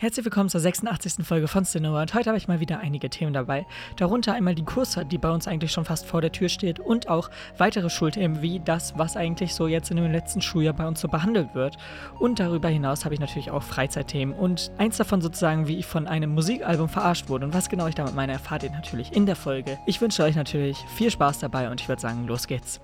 Herzlich willkommen zur 86. Folge von Cinema und heute habe ich mal wieder einige Themen dabei. Darunter einmal die Kursfahrt, die bei uns eigentlich schon fast vor der Tür steht und auch weitere Schulthemen wie das, was eigentlich so jetzt in dem letzten Schuljahr bei uns so behandelt wird. Und darüber hinaus habe ich natürlich auch Freizeitthemen und eins davon sozusagen, wie ich von einem Musikalbum verarscht wurde und was genau ich damit meine, erfahrt ihr natürlich in der Folge. Ich wünsche euch natürlich viel Spaß dabei und ich würde sagen, los geht's.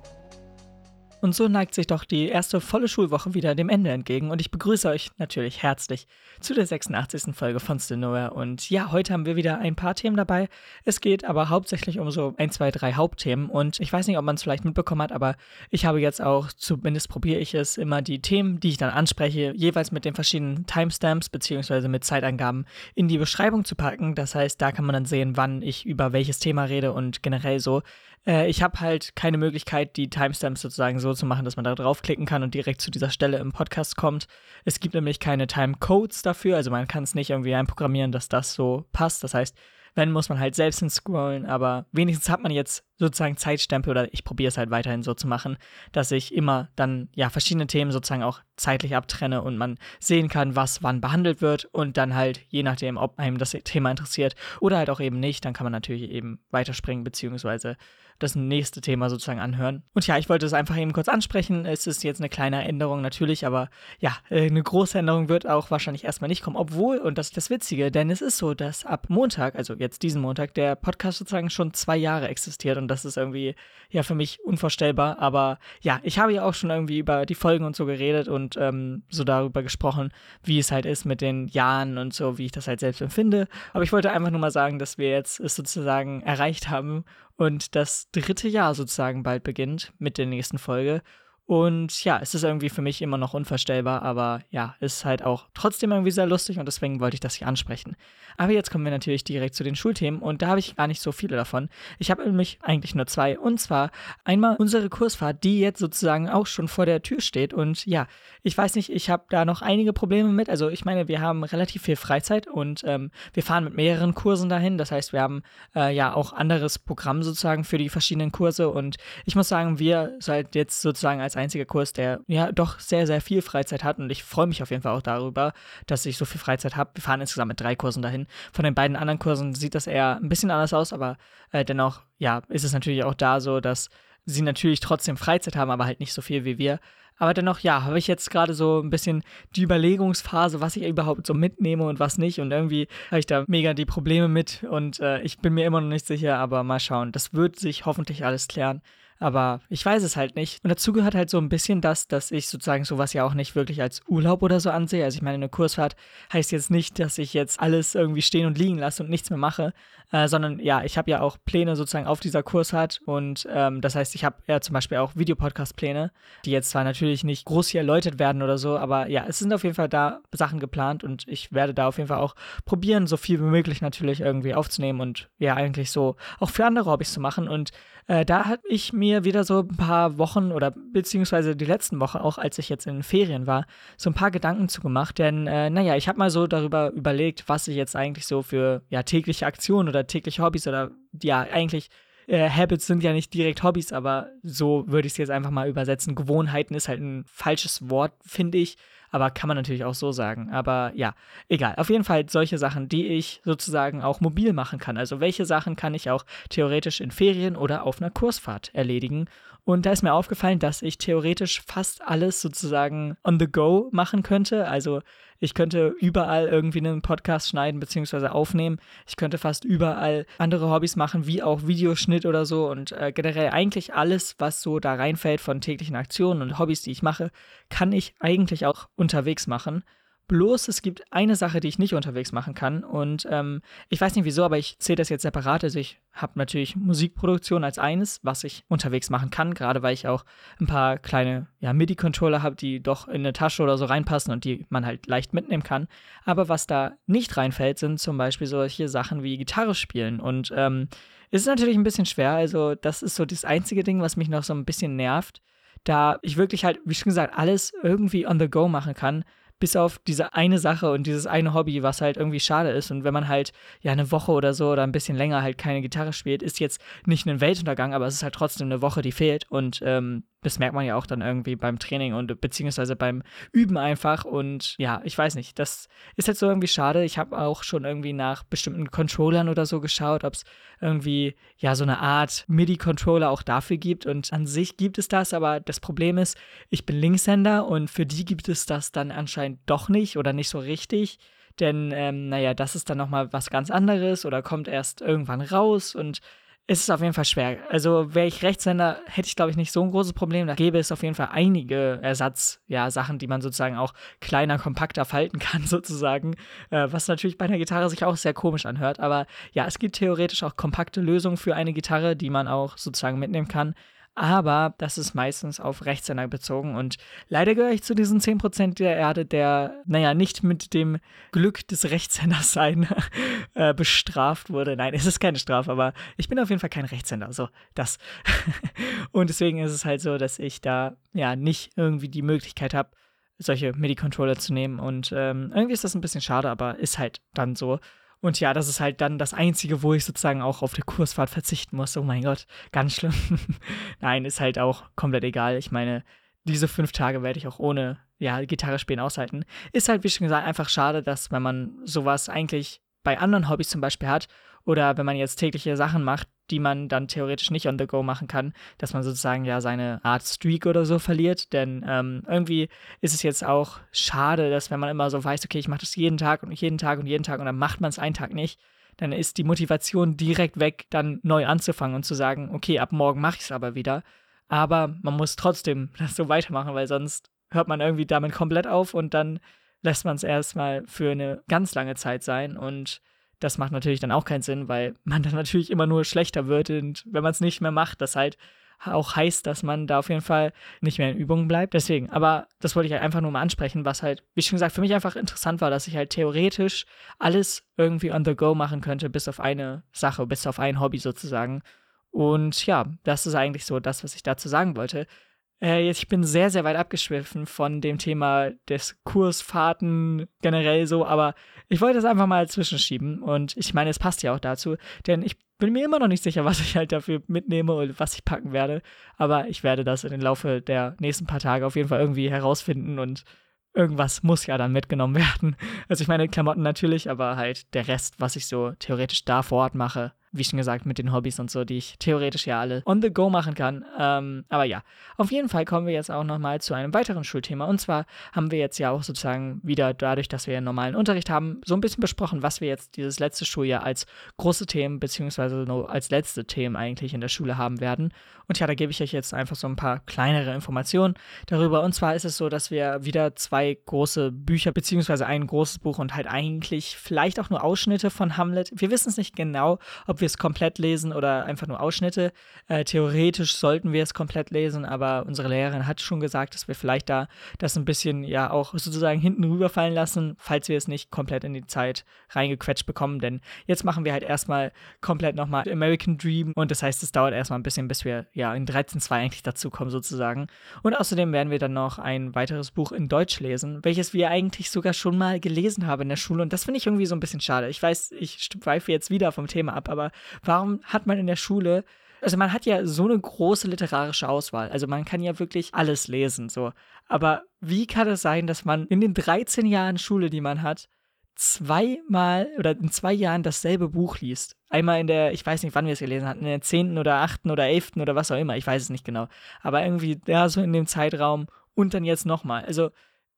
Und so neigt sich doch die erste volle Schulwoche wieder dem Ende entgegen und ich begrüße euch natürlich herzlich zu der 86. Folge von Nowhere. Und ja, heute haben wir wieder ein paar Themen dabei. Es geht aber hauptsächlich um so ein, zwei, drei Hauptthemen und ich weiß nicht, ob man es vielleicht mitbekommen hat, aber ich habe jetzt auch, zumindest probiere ich es, immer die Themen, die ich dann anspreche, jeweils mit den verschiedenen Timestamps beziehungsweise mit Zeitangaben in die Beschreibung zu packen. Das heißt, da kann man dann sehen, wann ich über welches Thema rede und generell so. Äh, ich habe halt keine Möglichkeit, die Timestamps sozusagen so zu machen, dass man da draufklicken kann und direkt zu dieser Stelle im Podcast kommt. Es gibt nämlich keine Timecodes dafür, also man kann es nicht irgendwie einprogrammieren, dass das so passt. Das heißt, wenn, muss man halt selbst hinscrollen, aber wenigstens hat man jetzt sozusagen Zeitstempel oder ich probiere es halt weiterhin so zu machen, dass ich immer dann ja verschiedene Themen sozusagen auch zeitlich abtrenne und man sehen kann, was wann behandelt wird und dann halt je nachdem, ob einem das Thema interessiert oder halt auch eben nicht, dann kann man natürlich eben weiterspringen beziehungsweise das nächste Thema sozusagen anhören. Und ja, ich wollte es einfach eben kurz ansprechen. Es ist jetzt eine kleine Änderung natürlich, aber ja, äh, eine große Änderung wird auch wahrscheinlich erstmal nicht kommen. Obwohl, und das ist das Witzige, denn es ist so, dass ab Montag, also jetzt diesen Montag, der Podcast sozusagen schon zwei Jahre existiert und das ist irgendwie ja für mich unvorstellbar. Aber ja, ich habe ja auch schon irgendwie über die Folgen und so geredet und ähm, so darüber gesprochen, wie es halt ist mit den Jahren und so, wie ich das halt selbst empfinde. Aber ich wollte einfach nur mal sagen, dass wir jetzt es sozusagen erreicht haben und das dritte Jahr sozusagen bald beginnt mit der nächsten Folge. Und ja, es ist irgendwie für mich immer noch unvorstellbar, aber ja, ist halt auch trotzdem irgendwie sehr lustig und deswegen wollte ich das hier ansprechen. Aber jetzt kommen wir natürlich direkt zu den Schulthemen und da habe ich gar nicht so viele davon. Ich habe nämlich eigentlich nur zwei und zwar einmal unsere Kursfahrt, die jetzt sozusagen auch schon vor der Tür steht und ja, ich weiß nicht, ich habe da noch einige Probleme mit. Also ich meine, wir haben relativ viel Freizeit und ähm, wir fahren mit mehreren Kursen dahin. Das heißt, wir haben äh, ja auch anderes Programm sozusagen für die verschiedenen Kurse und ich muss sagen, wir seid jetzt sozusagen als als einziger Kurs, der ja doch sehr, sehr viel Freizeit hat und ich freue mich auf jeden Fall auch darüber, dass ich so viel Freizeit habe. Wir fahren insgesamt mit drei Kursen dahin. Von den beiden anderen Kursen sieht das eher ein bisschen anders aus, aber äh, dennoch, ja, ist es natürlich auch da so, dass sie natürlich trotzdem Freizeit haben, aber halt nicht so viel wie wir. Aber dennoch, ja, habe ich jetzt gerade so ein bisschen die Überlegungsphase, was ich überhaupt so mitnehme und was nicht. Und irgendwie habe ich da mega die Probleme mit und äh, ich bin mir immer noch nicht sicher, aber mal schauen. Das wird sich hoffentlich alles klären. Aber ich weiß es halt nicht. Und dazu gehört halt so ein bisschen das, dass ich sozusagen sowas ja auch nicht wirklich als Urlaub oder so ansehe. Also ich meine, eine Kursfahrt heißt jetzt nicht, dass ich jetzt alles irgendwie stehen und liegen lasse und nichts mehr mache, äh, sondern ja, ich habe ja auch Pläne sozusagen auf dieser Kursfahrt. Und ähm, das heißt, ich habe ja zum Beispiel auch Videopodcast-Pläne, die jetzt zwar natürlich nicht groß hier erläutert werden oder so, aber ja, es sind auf jeden Fall da Sachen geplant und ich werde da auf jeden Fall auch probieren, so viel wie möglich natürlich irgendwie aufzunehmen und ja, eigentlich so auch für andere Hobbys zu machen. Und äh, da habe ich mir wieder so ein paar Wochen oder beziehungsweise die letzten Wochen, auch als ich jetzt in Ferien war, so ein paar Gedanken zu gemacht. Denn, äh, naja, ich habe mal so darüber überlegt, was ich jetzt eigentlich so für ja, tägliche Aktionen oder tägliche Hobbys oder ja, eigentlich äh, Habits sind ja nicht direkt Hobbys, aber so würde ich es jetzt einfach mal übersetzen. Gewohnheiten ist halt ein falsches Wort, finde ich aber kann man natürlich auch so sagen. Aber ja, egal. Auf jeden Fall solche Sachen, die ich sozusagen auch mobil machen kann. Also welche Sachen kann ich auch theoretisch in Ferien oder auf einer Kursfahrt erledigen. Und da ist mir aufgefallen, dass ich theoretisch fast alles sozusagen on the go machen könnte. Also ich könnte überall irgendwie einen Podcast schneiden bzw. aufnehmen. Ich könnte fast überall andere Hobbys machen, wie auch Videoschnitt oder so. Und äh, generell eigentlich alles, was so da reinfällt von täglichen Aktionen und Hobbys, die ich mache, kann ich eigentlich auch unterwegs machen. Bloß es gibt eine Sache, die ich nicht unterwegs machen kann. Und ähm, ich weiß nicht wieso, aber ich zähle das jetzt separat. Also ich habe natürlich Musikproduktion als eines, was ich unterwegs machen kann, gerade weil ich auch ein paar kleine ja, MIDI-Controller habe, die doch in eine Tasche oder so reinpassen und die man halt leicht mitnehmen kann. Aber was da nicht reinfällt, sind zum Beispiel solche Sachen wie Gitarre spielen. Und ähm, ist natürlich ein bisschen schwer. Also das ist so das einzige Ding, was mich noch so ein bisschen nervt. Da ich wirklich halt, wie schon gesagt, alles irgendwie on the go machen kann bis auf diese eine Sache und dieses eine Hobby, was halt irgendwie schade ist. Und wenn man halt ja eine Woche oder so oder ein bisschen länger halt keine Gitarre spielt, ist jetzt nicht ein Weltuntergang, aber es ist halt trotzdem eine Woche, die fehlt. Und ähm, das merkt man ja auch dann irgendwie beim Training und beziehungsweise beim Üben einfach. Und ja, ich weiß nicht, das ist halt so irgendwie schade. Ich habe auch schon irgendwie nach bestimmten Controllern oder so geschaut, ob es irgendwie ja so eine Art MIDI-Controller auch dafür gibt. Und an sich gibt es das, aber das Problem ist, ich bin Linkshänder und für die gibt es das dann anscheinend doch nicht oder nicht so richtig. Denn, ähm, naja, das ist dann nochmal was ganz anderes oder kommt erst irgendwann raus und es ist auf jeden Fall schwer. Also wäre ich Rechtshänder, hätte ich glaube ich nicht so ein großes Problem. Da gäbe es auf jeden Fall einige Ersatz, ja, die man sozusagen auch kleiner, kompakter falten kann, sozusagen. Äh, was natürlich bei einer Gitarre sich auch sehr komisch anhört. Aber ja, es gibt theoretisch auch kompakte Lösungen für eine Gitarre, die man auch sozusagen mitnehmen kann aber das ist meistens auf Rechtshänder bezogen und leider gehöre ich zu diesen 10% der Erde, der, naja, nicht mit dem Glück des Rechtshänders sein äh, bestraft wurde. Nein, es ist keine Strafe, aber ich bin auf jeden Fall kein Rechtshänder, so das. und deswegen ist es halt so, dass ich da ja nicht irgendwie die Möglichkeit habe, solche MIDI-Controller zu nehmen und ähm, irgendwie ist das ein bisschen schade, aber ist halt dann so. Und ja, das ist halt dann das Einzige, wo ich sozusagen auch auf der Kursfahrt verzichten muss. Oh mein Gott, ganz schlimm. Nein, ist halt auch komplett egal. Ich meine, diese fünf Tage werde ich auch ohne ja, Gitarre spielen aushalten. Ist halt, wie schon gesagt, einfach schade, dass wenn man sowas eigentlich bei anderen Hobbys zum Beispiel hat oder wenn man jetzt tägliche Sachen macht, die man dann theoretisch nicht on the go machen kann, dass man sozusagen ja seine Art Streak oder so verliert. Denn ähm, irgendwie ist es jetzt auch schade, dass wenn man immer so weiß, okay, ich mache das jeden Tag und jeden Tag und jeden Tag und dann macht man es einen Tag nicht, dann ist die Motivation direkt weg, dann neu anzufangen und zu sagen, okay, ab morgen mache ich es aber wieder. Aber man muss trotzdem das so weitermachen, weil sonst hört man irgendwie damit komplett auf und dann lässt man es erstmal für eine ganz lange Zeit sein und das macht natürlich dann auch keinen Sinn, weil man dann natürlich immer nur schlechter wird und wenn man es nicht mehr macht, das halt auch heißt, dass man da auf jeden Fall nicht mehr in Übungen bleibt. Deswegen, aber das wollte ich halt einfach nur mal ansprechen, was halt, wie schon gesagt, für mich einfach interessant war, dass ich halt theoretisch alles irgendwie on the go machen könnte, bis auf eine Sache, bis auf ein Hobby sozusagen. Und ja, das ist eigentlich so das, was ich dazu sagen wollte. Äh, ich bin sehr, sehr weit abgeschwiffen von dem Thema des Kursfahrten generell so, aber ich wollte das einfach mal zwischenschieben und ich meine, es passt ja auch dazu, denn ich bin mir immer noch nicht sicher, was ich halt dafür mitnehme und was ich packen werde, aber ich werde das in den Laufe der nächsten paar Tage auf jeden Fall irgendwie herausfinden und irgendwas muss ja dann mitgenommen werden. Also ich meine Klamotten natürlich, aber halt der Rest, was ich so theoretisch da vor Ort mache, wie schon gesagt, mit den Hobbys und so, die ich theoretisch ja alle on the go machen kann. Ähm, aber ja, auf jeden Fall kommen wir jetzt auch nochmal zu einem weiteren Schulthema. Und zwar haben wir jetzt ja auch sozusagen wieder dadurch, dass wir einen normalen Unterricht haben, so ein bisschen besprochen, was wir jetzt dieses letzte Schuljahr als große Themen, beziehungsweise nur als letzte Themen eigentlich in der Schule haben werden. Und ja, da gebe ich euch jetzt einfach so ein paar kleinere Informationen darüber. Und zwar ist es so, dass wir wieder zwei große Bücher, beziehungsweise ein großes Buch und halt eigentlich vielleicht auch nur Ausschnitte von Hamlet. Wir wissen es nicht genau, ob wir wir es komplett lesen oder einfach nur Ausschnitte. Äh, theoretisch sollten wir es komplett lesen, aber unsere Lehrerin hat schon gesagt, dass wir vielleicht da das ein bisschen ja auch sozusagen hinten rüberfallen lassen, falls wir es nicht komplett in die Zeit reingequetscht bekommen. Denn jetzt machen wir halt erstmal komplett nochmal American Dream und das heißt, es dauert erstmal ein bisschen, bis wir ja in 13.2 eigentlich dazu kommen sozusagen. Und außerdem werden wir dann noch ein weiteres Buch in Deutsch lesen, welches wir eigentlich sogar schon mal gelesen haben in der Schule und das finde ich irgendwie so ein bisschen schade. Ich weiß, ich schweife jetzt wieder vom Thema ab, aber warum hat man in der Schule also man hat ja so eine große literarische Auswahl. Also man kann ja wirklich alles lesen, so. Aber wie kann es sein, dass man in den 13 Jahren Schule, die man hat, zweimal oder in zwei Jahren dasselbe Buch liest? Einmal in der, ich weiß nicht, wann wir es gelesen hatten, in der 10. oder 8. oder 11. oder was auch immer, ich weiß es nicht genau. Aber irgendwie, ja, so in dem Zeitraum und dann jetzt nochmal. Also,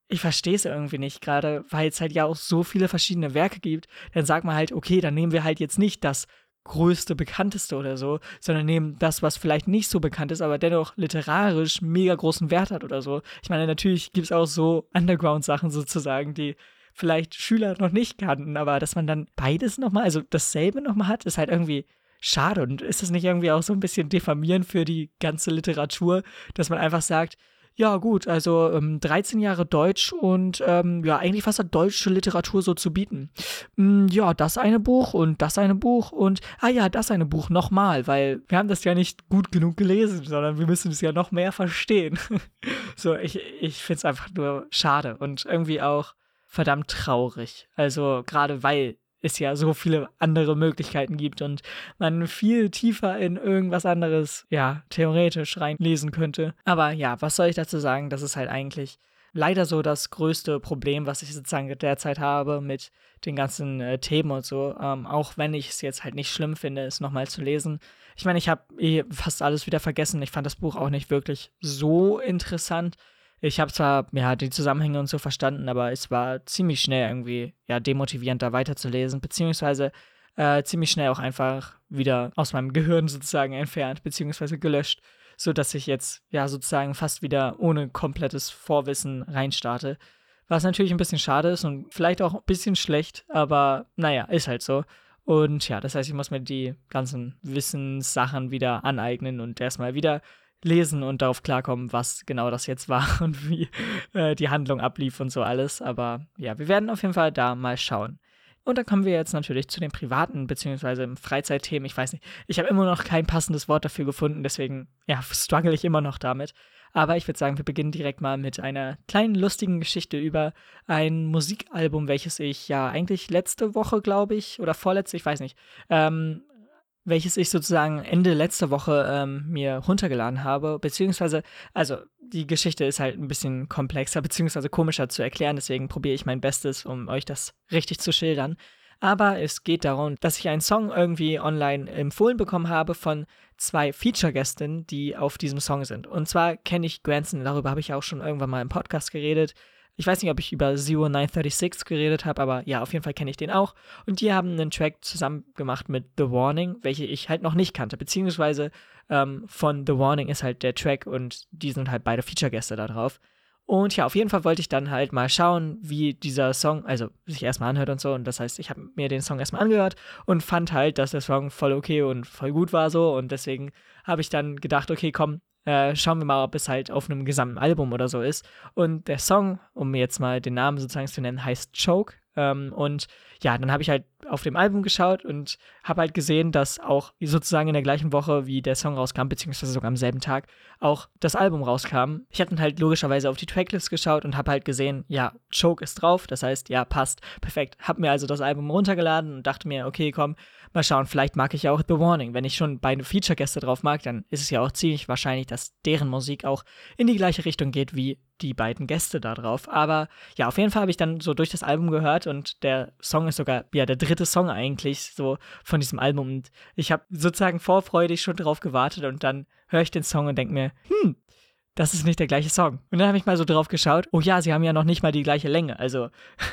ich verstehe es irgendwie nicht, gerade weil es halt ja auch so viele verschiedene Werke gibt. Dann sagt man halt, okay, dann nehmen wir halt jetzt nicht das größte, bekannteste oder so, sondern nehmen das, was vielleicht nicht so bekannt ist, aber dennoch literarisch mega großen Wert hat oder so. Ich meine, natürlich gibt es auch so Underground-Sachen sozusagen, die vielleicht Schüler noch nicht kannten, aber dass man dann beides nochmal, also dasselbe nochmal hat, ist halt irgendwie schade. Und ist das nicht irgendwie auch so ein bisschen diffamierend für die ganze Literatur, dass man einfach sagt, ja, gut, also ähm, 13 Jahre Deutsch und ähm, ja, eigentlich was hat deutsche Literatur so zu bieten? Hm, ja, das eine Buch und das eine Buch und, ah ja, das eine Buch nochmal, weil wir haben das ja nicht gut genug gelesen, sondern wir müssen es ja noch mehr verstehen. so, ich, ich finde es einfach nur schade und irgendwie auch verdammt traurig. Also gerade weil es ja so viele andere Möglichkeiten gibt und man viel tiefer in irgendwas anderes, ja, theoretisch reinlesen könnte. Aber ja, was soll ich dazu sagen? Das ist halt eigentlich leider so das größte Problem, was ich sozusagen derzeit habe mit den ganzen äh, Themen und so. Ähm, auch wenn ich es jetzt halt nicht schlimm finde, es nochmal zu lesen. Ich meine, ich habe eh fast alles wieder vergessen. Ich fand das Buch auch nicht wirklich so interessant. Ich habe zwar ja die Zusammenhänge und so verstanden, aber es war ziemlich schnell irgendwie ja demotivierend da weiterzulesen, beziehungsweise äh, ziemlich schnell auch einfach wieder aus meinem Gehirn sozusagen entfernt, beziehungsweise gelöscht so dass ich jetzt ja sozusagen fast wieder ohne komplettes Vorwissen reinstarte. Was natürlich ein bisschen schade ist und vielleicht auch ein bisschen schlecht, aber naja, ist halt so. Und ja, das heißt, ich muss mir die ganzen Wissenssachen wieder aneignen und erstmal wieder lesen und darauf klarkommen, was genau das jetzt war und wie äh, die Handlung ablief und so alles. Aber ja, wir werden auf jeden Fall da mal schauen. Und dann kommen wir jetzt natürlich zu den privaten bzw. Freizeitthemen. Ich weiß nicht, ich habe immer noch kein passendes Wort dafür gefunden, deswegen ja, struggle ich immer noch damit. Aber ich würde sagen, wir beginnen direkt mal mit einer kleinen lustigen Geschichte über ein Musikalbum, welches ich ja eigentlich letzte Woche, glaube ich, oder vorletzte, ich weiß nicht, ähm, welches ich sozusagen Ende letzter Woche ähm, mir runtergeladen habe, beziehungsweise, also die Geschichte ist halt ein bisschen komplexer, beziehungsweise komischer zu erklären, deswegen probiere ich mein Bestes, um euch das richtig zu schildern. Aber es geht darum, dass ich einen Song irgendwie online empfohlen bekommen habe von zwei Feature-Gästen, die auf diesem Song sind. Und zwar kenne ich Granson, darüber habe ich auch schon irgendwann mal im Podcast geredet. Ich weiß nicht, ob ich über 0936 geredet habe, aber ja, auf jeden Fall kenne ich den auch. Und die haben einen Track zusammen gemacht mit The Warning, welche ich halt noch nicht kannte. Beziehungsweise ähm, von The Warning ist halt der Track und die sind halt beide Feature-Gäste da drauf. Und ja, auf jeden Fall wollte ich dann halt mal schauen, wie dieser Song, also sich erstmal anhört und so. Und das heißt, ich habe mir den Song erstmal angehört und fand halt, dass der Song voll okay und voll gut war so. Und deswegen habe ich dann gedacht, okay, komm, äh, schauen wir mal, ob es halt auf einem gesamten Album oder so ist. Und der Song, um jetzt mal den Namen sozusagen zu nennen, heißt Choke. Ähm, und ja, dann habe ich halt auf dem Album geschaut und habe halt gesehen, dass auch sozusagen in der gleichen Woche, wie der Song rauskam, beziehungsweise sogar am selben Tag, auch das Album rauskam. Ich habe dann halt logischerweise auf die Tracklist geschaut und habe halt gesehen, ja, Choke ist drauf, das heißt, ja, passt, perfekt. Habe mir also das Album runtergeladen und dachte mir, okay, komm, mal schauen, vielleicht mag ich auch The Warning. Wenn ich schon beide Feature-Gäste drauf mag, dann ist es ja auch ziemlich wahrscheinlich, dass deren Musik auch in die gleiche Richtung geht wie die beiden Gäste da drauf. Aber ja, auf jeden Fall habe ich dann so durch das Album gehört und der Song ist sogar ja der dritte Song eigentlich so von diesem Album und ich habe sozusagen vorfreudig schon drauf gewartet und dann höre ich den Song und denke mir, hm, das ist nicht der gleiche Song. Und dann habe ich mal so drauf geschaut, oh ja, sie haben ja noch nicht mal die gleiche Länge. Also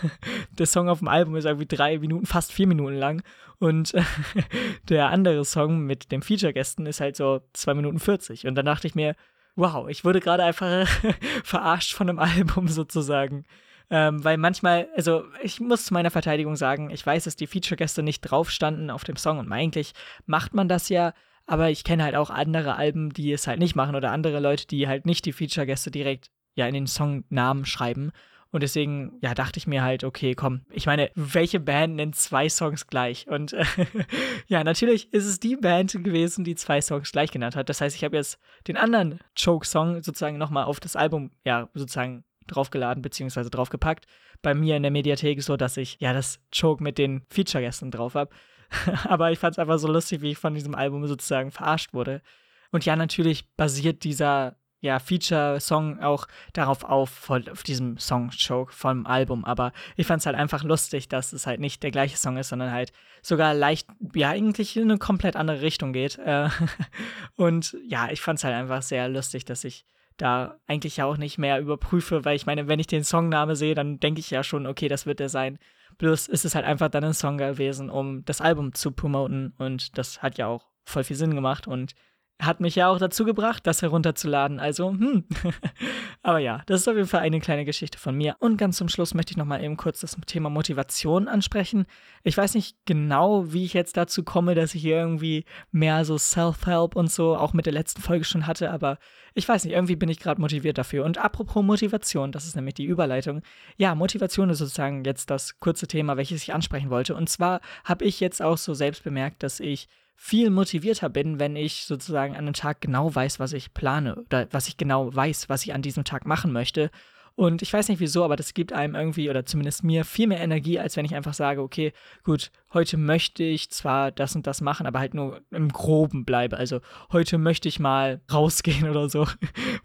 der Song auf dem Album ist irgendwie drei Minuten, fast vier Minuten lang. Und der andere Song mit dem Feature-Gästen ist halt so zwei Minuten 40. Und dann dachte ich mir, wow, ich wurde gerade einfach verarscht von einem Album sozusagen. Ähm, weil manchmal, also ich muss zu meiner Verteidigung sagen, ich weiß, dass die Feature-Gäste nicht drauf standen auf dem Song und eigentlich macht man das ja, aber ich kenne halt auch andere Alben, die es halt nicht machen oder andere Leute, die halt nicht die Feature-Gäste direkt ja in den Songnamen schreiben. Und deswegen, ja, dachte ich mir halt, okay, komm, ich meine, welche Band nennt zwei Songs gleich? Und äh, ja, natürlich ist es die Band gewesen, die zwei Songs gleich genannt hat. Das heißt, ich habe jetzt den anderen Choke-Song sozusagen nochmal auf das Album, ja, sozusagen draufgeladen beziehungsweise draufgepackt. Bei mir in der Mediathek so, dass ich ja das Choke mit den Feature-Gästen drauf habe. Aber ich fand es einfach so lustig, wie ich von diesem Album sozusagen verarscht wurde. Und ja, natürlich basiert dieser ja, Feature-Song auch darauf auf, auf diesem Song-Choke vom Album. Aber ich fand es halt einfach lustig, dass es halt nicht der gleiche Song ist, sondern halt sogar leicht, ja, eigentlich in eine komplett andere Richtung geht. Äh, und ja, ich fand es halt einfach sehr lustig, dass ich da eigentlich ja auch nicht mehr überprüfe, weil ich meine, wenn ich den Songname sehe, dann denke ich ja schon, okay, das wird der sein. Bloß ist es halt einfach dann ein Song gewesen, um das Album zu promoten und das hat ja auch voll viel Sinn gemacht und hat mich ja auch dazu gebracht, das herunterzuladen. Also, hm. Aber ja, das ist auf jeden Fall eine kleine Geschichte von mir. Und ganz zum Schluss möchte ich nochmal eben kurz das Thema Motivation ansprechen. Ich weiß nicht genau, wie ich jetzt dazu komme, dass ich hier irgendwie mehr so Self-Help und so auch mit der letzten Folge schon hatte, aber ich weiß nicht, irgendwie bin ich gerade motiviert dafür. Und apropos Motivation, das ist nämlich die Überleitung. Ja, Motivation ist sozusagen jetzt das kurze Thema, welches ich ansprechen wollte. Und zwar habe ich jetzt auch so selbst bemerkt, dass ich viel motivierter bin, wenn ich sozusagen an einem Tag genau weiß, was ich plane oder was ich genau weiß, was ich an diesem Tag machen möchte. Und ich weiß nicht wieso, aber das gibt einem irgendwie, oder zumindest mir, viel mehr Energie, als wenn ich einfach sage, okay, gut, heute möchte ich zwar das und das machen, aber halt nur im Groben bleibe. Also heute möchte ich mal rausgehen oder so,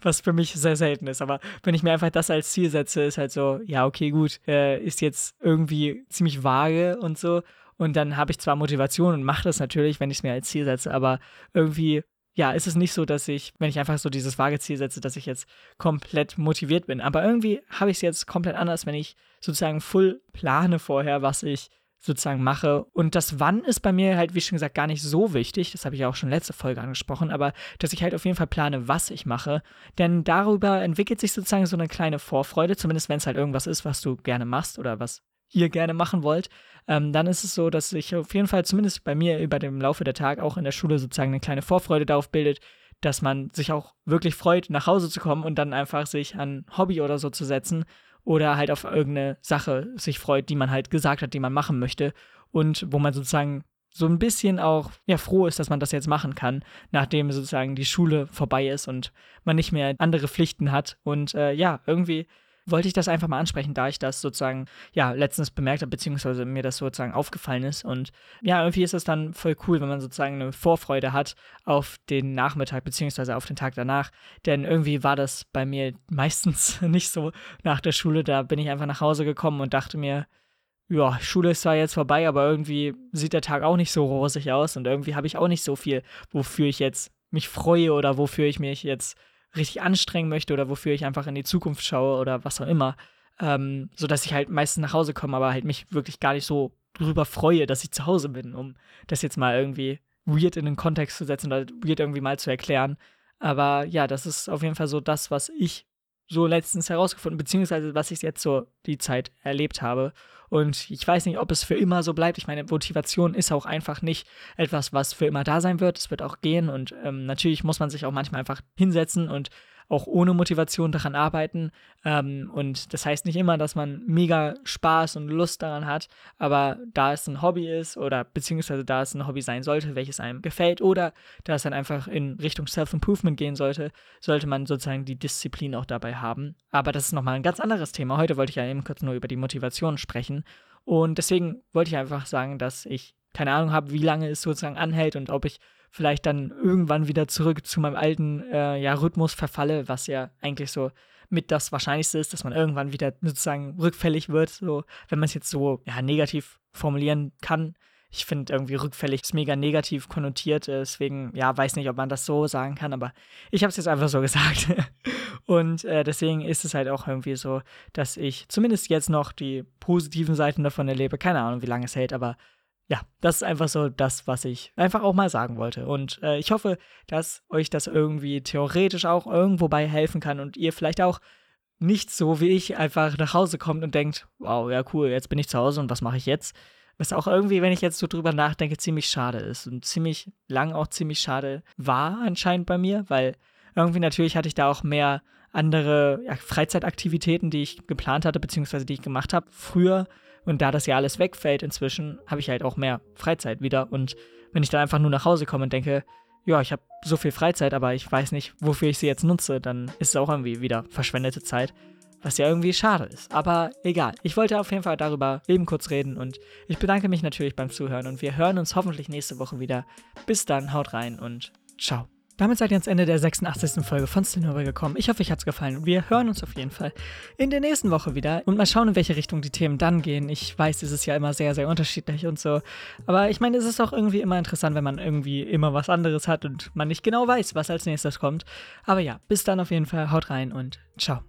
was für mich sehr selten ist. Aber wenn ich mir einfach das als Ziel setze, ist halt so, ja, okay, gut, äh, ist jetzt irgendwie ziemlich vage und so. Und dann habe ich zwar Motivation und mache das natürlich, wenn ich es mir als Ziel setze, aber irgendwie ja, ist es nicht so, dass ich, wenn ich einfach so dieses vage Ziel setze, dass ich jetzt komplett motiviert bin. Aber irgendwie habe ich es jetzt komplett anders, wenn ich sozusagen full plane vorher, was ich sozusagen mache. Und das Wann ist bei mir halt, wie schon gesagt, gar nicht so wichtig. Das habe ich ja auch schon letzte Folge angesprochen. Aber dass ich halt auf jeden Fall plane, was ich mache. Denn darüber entwickelt sich sozusagen so eine kleine Vorfreude, zumindest wenn es halt irgendwas ist, was du gerne machst oder was ihr gerne machen wollt, ähm, dann ist es so, dass sich auf jeden Fall zumindest bei mir über den Laufe der Tag auch in der Schule sozusagen eine kleine Vorfreude darauf bildet, dass man sich auch wirklich freut, nach Hause zu kommen und dann einfach sich an Hobby oder so zu setzen oder halt auf irgendeine Sache sich freut, die man halt gesagt hat, die man machen möchte und wo man sozusagen so ein bisschen auch ja froh ist, dass man das jetzt machen kann, nachdem sozusagen die Schule vorbei ist und man nicht mehr andere Pflichten hat und äh, ja irgendwie wollte ich das einfach mal ansprechen, da ich das sozusagen, ja, letztens bemerkt habe, beziehungsweise mir das sozusagen aufgefallen ist. Und ja, irgendwie ist es dann voll cool, wenn man sozusagen eine Vorfreude hat auf den Nachmittag, beziehungsweise auf den Tag danach. Denn irgendwie war das bei mir meistens nicht so nach der Schule. Da bin ich einfach nach Hause gekommen und dachte mir, ja, Schule ist zwar jetzt vorbei, aber irgendwie sieht der Tag auch nicht so rosig aus und irgendwie habe ich auch nicht so viel, wofür ich jetzt mich freue oder wofür ich mich jetzt richtig anstrengen möchte oder wofür ich einfach in die Zukunft schaue oder was auch immer. Ähm, so dass ich halt meistens nach Hause komme, aber halt mich wirklich gar nicht so drüber freue, dass ich zu Hause bin, um das jetzt mal irgendwie weird in den Kontext zu setzen oder weird irgendwie mal zu erklären. Aber ja, das ist auf jeden Fall so das, was ich so letztens herausgefunden, beziehungsweise was ich jetzt so die Zeit erlebt habe. Und ich weiß nicht, ob es für immer so bleibt. Ich meine, Motivation ist auch einfach nicht etwas, was für immer da sein wird. Es wird auch gehen und ähm, natürlich muss man sich auch manchmal einfach hinsetzen und auch ohne Motivation daran arbeiten. Ähm, und das heißt nicht immer, dass man mega Spaß und Lust daran hat, aber da es ein Hobby ist oder beziehungsweise da es ein Hobby sein sollte, welches einem gefällt oder da es dann einfach in Richtung Self-Improvement gehen sollte, sollte man sozusagen die Disziplin auch dabei haben. Aber das ist nochmal ein ganz anderes Thema. Heute wollte ich ja eben kurz nur über die Motivation sprechen. Und deswegen wollte ich einfach sagen, dass ich keine Ahnung habe, wie lange es sozusagen anhält und ob ich vielleicht dann irgendwann wieder zurück zu meinem alten äh, ja, Rhythmus verfalle, was ja eigentlich so mit das Wahrscheinlichste ist, dass man irgendwann wieder sozusagen rückfällig wird, so wenn man es jetzt so ja, negativ formulieren kann. Ich finde irgendwie rückfällig ist mega negativ konnotiert, äh, deswegen ja, weiß nicht, ob man das so sagen kann, aber ich habe es jetzt einfach so gesagt. Und äh, deswegen ist es halt auch irgendwie so, dass ich zumindest jetzt noch die positiven Seiten davon erlebe. Keine Ahnung, wie lange es hält, aber ja, das ist einfach so das, was ich einfach auch mal sagen wollte. Und äh, ich hoffe, dass euch das irgendwie theoretisch auch irgendwo bei helfen kann und ihr vielleicht auch nicht so wie ich einfach nach Hause kommt und denkt, wow, ja cool, jetzt bin ich zu Hause und was mache ich jetzt? Was auch irgendwie, wenn ich jetzt so drüber nachdenke, ziemlich schade ist und ziemlich lang auch ziemlich schade war anscheinend bei mir, weil irgendwie natürlich hatte ich da auch mehr andere ja, Freizeitaktivitäten, die ich geplant hatte, beziehungsweise die ich gemacht habe früher und da das ja alles wegfällt inzwischen, habe ich halt auch mehr Freizeit wieder. Und wenn ich dann einfach nur nach Hause komme und denke, ja, ich habe so viel Freizeit, aber ich weiß nicht, wofür ich sie jetzt nutze, dann ist es auch irgendwie wieder verschwendete Zeit. Was ja irgendwie schade ist. Aber egal. Ich wollte auf jeden Fall darüber eben kurz reden und ich bedanke mich natürlich beim Zuhören und wir hören uns hoffentlich nächste Woche wieder. Bis dann, haut rein und ciao. Damit seid ihr ans Ende der 86. Folge von Cinema gekommen. Ich hoffe, euch hat's gefallen. Wir hören uns auf jeden Fall in der nächsten Woche wieder und mal schauen, in welche Richtung die Themen dann gehen. Ich weiß, es ist ja immer sehr, sehr unterschiedlich und so. Aber ich meine, es ist auch irgendwie immer interessant, wenn man irgendwie immer was anderes hat und man nicht genau weiß, was als nächstes kommt. Aber ja, bis dann auf jeden Fall. Haut rein und ciao.